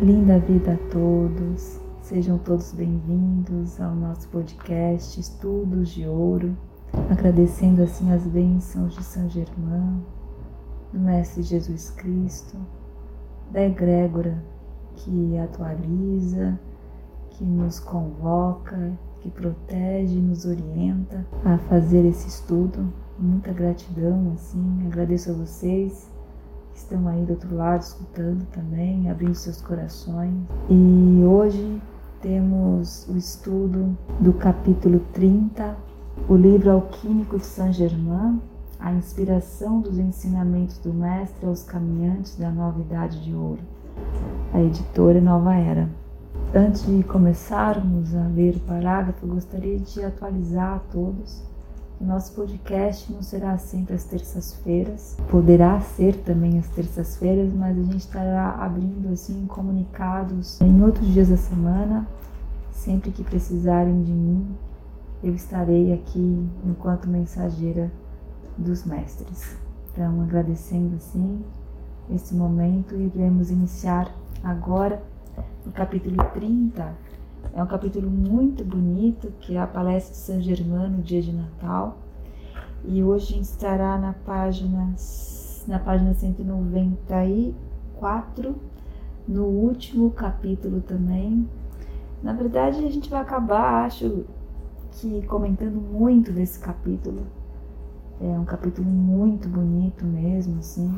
Linda vida a todos, sejam todos bem-vindos ao nosso podcast Estudos de Ouro, agradecendo assim as bênçãos de São Germão, do Mestre Jesus Cristo, da egrégora que atualiza, que nos convoca, que protege nos orienta a fazer esse estudo. Muita gratidão, assim, agradeço a vocês estão aí do outro lado escutando também, abrindo seus corações. E hoje temos o estudo do capítulo 30, o livro Alquímico de Saint Germain, a inspiração dos ensinamentos do Mestre aos caminhantes da nova idade de ouro, a editora Nova Era. Antes de começarmos a ler o parágrafo, gostaria de atualizar a todos nosso podcast não será sempre às terças-feiras, poderá ser também às terças-feiras, mas a gente estará abrindo assim comunicados em outros dias da semana, sempre que precisarem de mim, eu estarei aqui enquanto mensageira dos mestres. Então, agradecendo assim esse momento, iremos iniciar agora no capítulo 30. É um capítulo muito bonito, que é a palestra de São Germano, dia de Natal. E hoje a gente estará na página, na página 194, no último capítulo também. Na verdade, a gente vai acabar, acho que comentando muito desse capítulo. É um capítulo muito bonito mesmo, assim.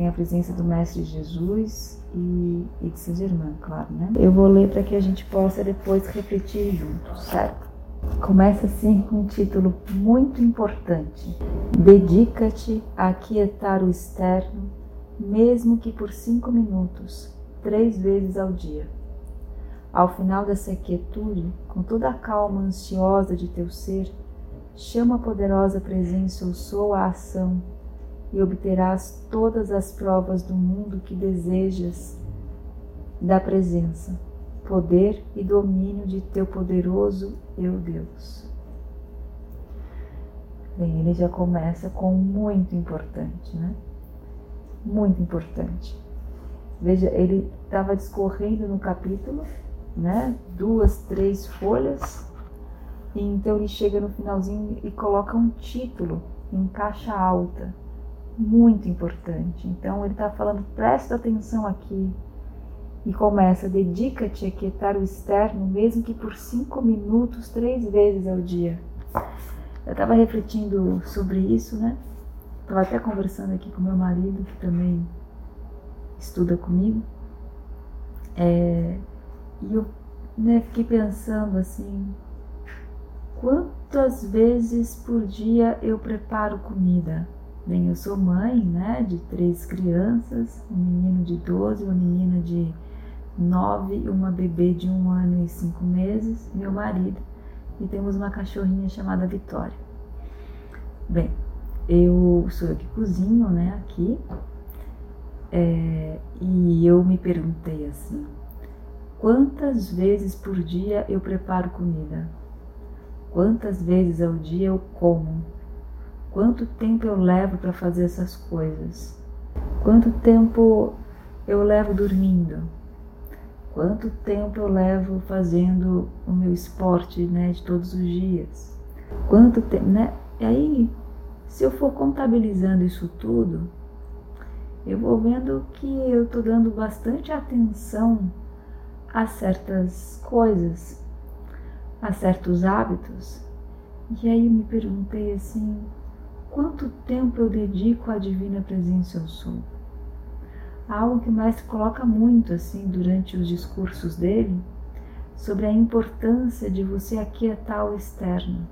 Tem a presença do Mestre Jesus, e, e de São Germain, claro, né? Eu vou ler para que a gente possa depois refletir juntos, certo? Começa assim com um título muito importante: Dedica-te a aquietar o externo, mesmo que por cinco minutos, três vezes ao dia. Ao final dessa quietude, com toda a calma ansiosa de teu ser, chama a poderosa presença ou sou a ação e obterás todas as provas do mundo que desejas da presença, poder e domínio de teu poderoso eu Deus. Bem, ele já começa com muito importante, né? Muito importante. Veja, ele estava discorrendo no capítulo, né? Duas, três folhas, e então ele chega no finalzinho e coloca um título em caixa alta muito importante. Então ele está falando, presta atenção aqui. E começa, dedica-te a quietar o externo, mesmo que por cinco minutos, três vezes ao dia. Eu estava refletindo sobre isso, né? Estava até conversando aqui com meu marido, que também estuda comigo. É, e eu né, fiquei pensando assim: quantas vezes por dia eu preparo comida? Bem, eu sou mãe, né, de três crianças, um menino de 12, uma menina de 9 e uma bebê de um ano e cinco meses, meu marido, e temos uma cachorrinha chamada Vitória. Bem, eu sou eu que cozinho, né, aqui, é, e eu me perguntei assim, quantas vezes por dia eu preparo comida? Quantas vezes ao dia eu como? Quanto tempo eu levo para fazer essas coisas? Quanto tempo eu levo dormindo? Quanto tempo eu levo fazendo o meu esporte, né, de todos os dias? Quanto tempo, né? E aí, se eu for contabilizando isso tudo, eu vou vendo que eu estou dando bastante atenção a certas coisas, a certos hábitos. E aí eu me perguntei assim, Quanto tempo eu dedico à divina presença eu sou? Algo que mestre coloca muito assim durante os discursos dele sobre a importância de você aquietar o externo,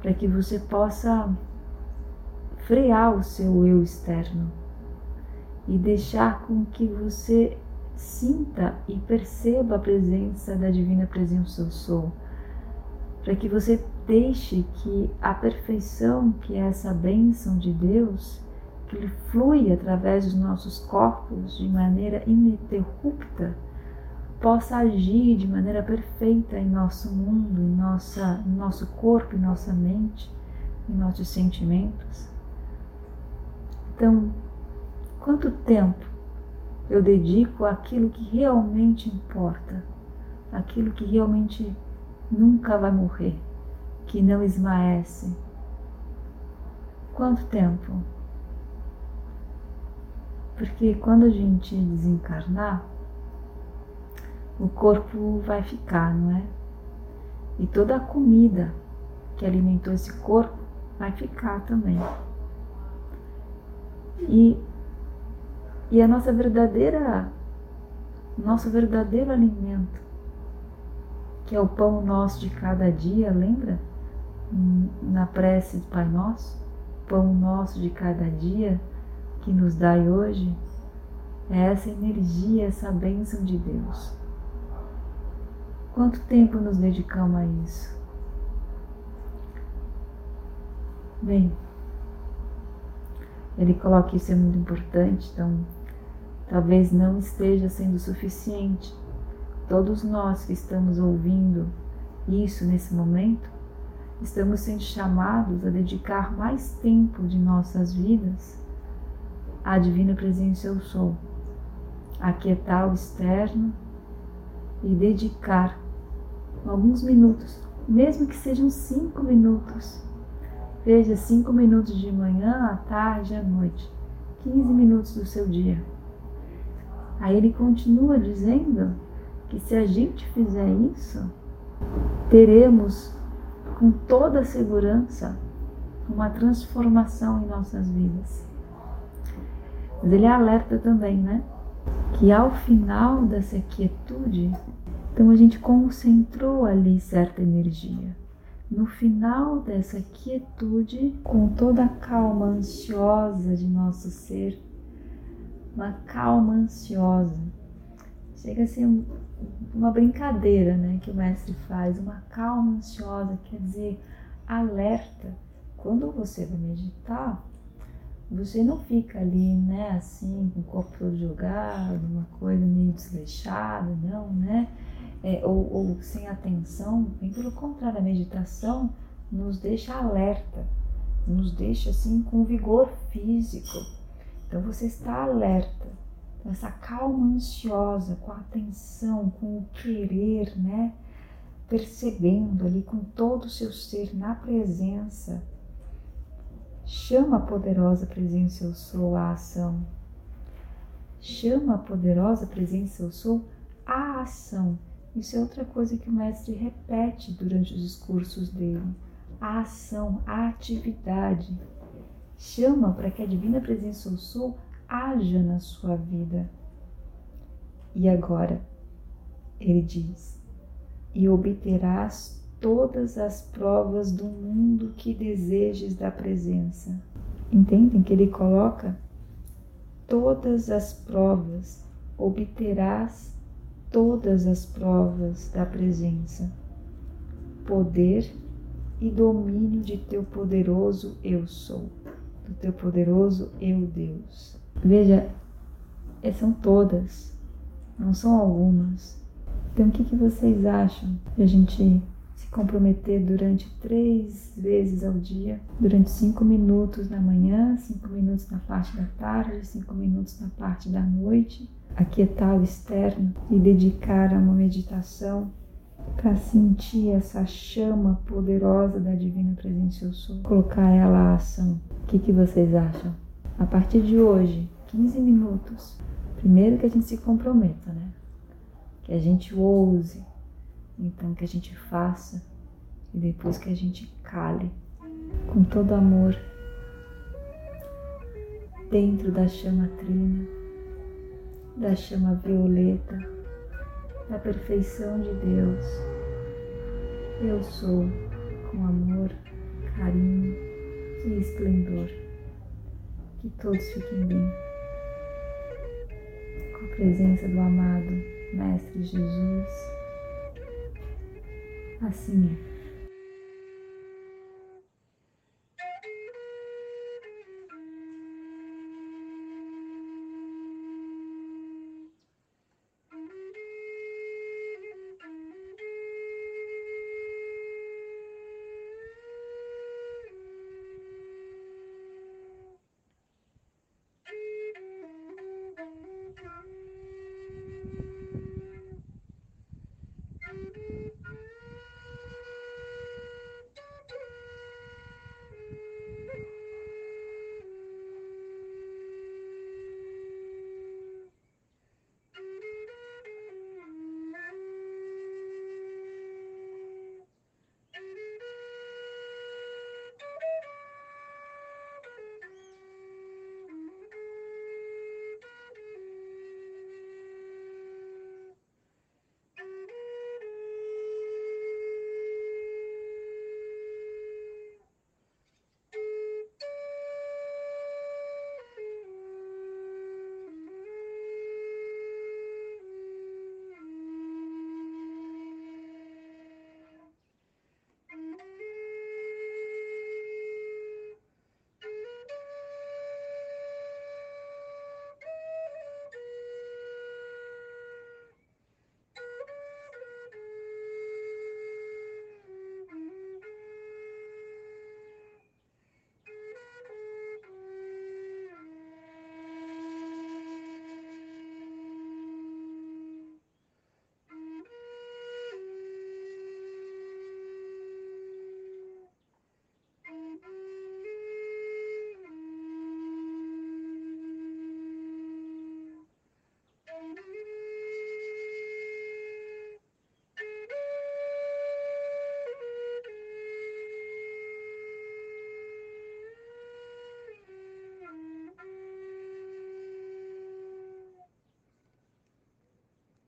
para que você possa frear o seu eu externo e deixar com que você sinta e perceba a presença da divina presença eu sou, para que você Deixe que a perfeição, que é essa bênção de Deus, que ele flui através dos nossos corpos de maneira ininterrupta, possa agir de maneira perfeita em nosso mundo, em, nossa, em nosso corpo, em nossa mente, em nossos sentimentos. Então, quanto tempo eu dedico aquilo que realmente importa, aquilo que realmente nunca vai morrer, que não esmaece. Quanto tempo? Porque quando a gente desencarnar, o corpo vai ficar, não é? E toda a comida que alimentou esse corpo vai ficar também. E, e a nossa verdadeira, nosso verdadeiro alimento, que é o pão nosso de cada dia, lembra? Na prece do Pai Nosso, pão nosso de cada dia que nos dai hoje, é essa energia, essa bênção de Deus. Quanto tempo nos dedicamos a isso? Bem, ele coloca isso é muito importante, então talvez não esteja sendo suficiente. Todos nós que estamos ouvindo isso nesse momento, estamos sendo chamados a dedicar mais tempo de nossas vidas à divina presença eu sou, aquietar o externo e dedicar alguns minutos, mesmo que sejam cinco minutos. Veja, cinco minutos de manhã, à tarde, à noite, 15 minutos do seu dia. Aí ele continua dizendo que se a gente fizer isso, teremos com toda segurança uma transformação em nossas vidas. Mas ele alerta também, né? Que ao final dessa quietude, então a gente concentrou ali certa energia. No final dessa quietude, com toda a calma ansiosa de nosso ser, uma calma ansiosa. Chega a ser uma brincadeira né, que o mestre faz, uma calma ansiosa, quer dizer, alerta. Quando você vai meditar, você não fica ali, né, assim, com o corpo todo jogado, uma coisa meio desleixada, não, né? é, ou, ou sem atenção, bem pelo contrário, a meditação nos deixa alerta, nos deixa assim com vigor físico. Então você está alerta, essa calma ansiosa, com a atenção, com o querer, né? Percebendo ali com todo o seu ser na presença. Chama a poderosa presença eu sou a ação. Chama a poderosa presença eu sou a ação. Isso é outra coisa que o mestre repete durante os discursos dele. A ação, a atividade. Chama para que a divina presença eu sou haja na sua vida. E agora, ele diz: e obterás todas as provas do mundo que desejes da presença. Entendem que ele coloca todas as provas, obterás todas as provas da presença, poder e domínio de teu poderoso eu sou, do teu poderoso eu Deus. Veja, são todas, não são algumas. Então, o que, que vocês acham de a gente se comprometer durante três vezes ao dia, durante cinco minutos na manhã, cinco minutos na parte da tarde, cinco minutos na parte da noite? aquietar o externo e dedicar a uma meditação para sentir essa chama poderosa da Divina Presença Eu Sou, colocar ela à ação. O que, que vocês acham? A partir de hoje, 15 minutos. Primeiro que a gente se comprometa, né? Que a gente ouse, então que a gente faça e depois que a gente cale com todo amor dentro da chama trina da chama violeta, da perfeição de Deus. Eu sou com amor, carinho e esplendor. Que todos fiquem bem. Presença do amado Mestre Jesus. Assim é.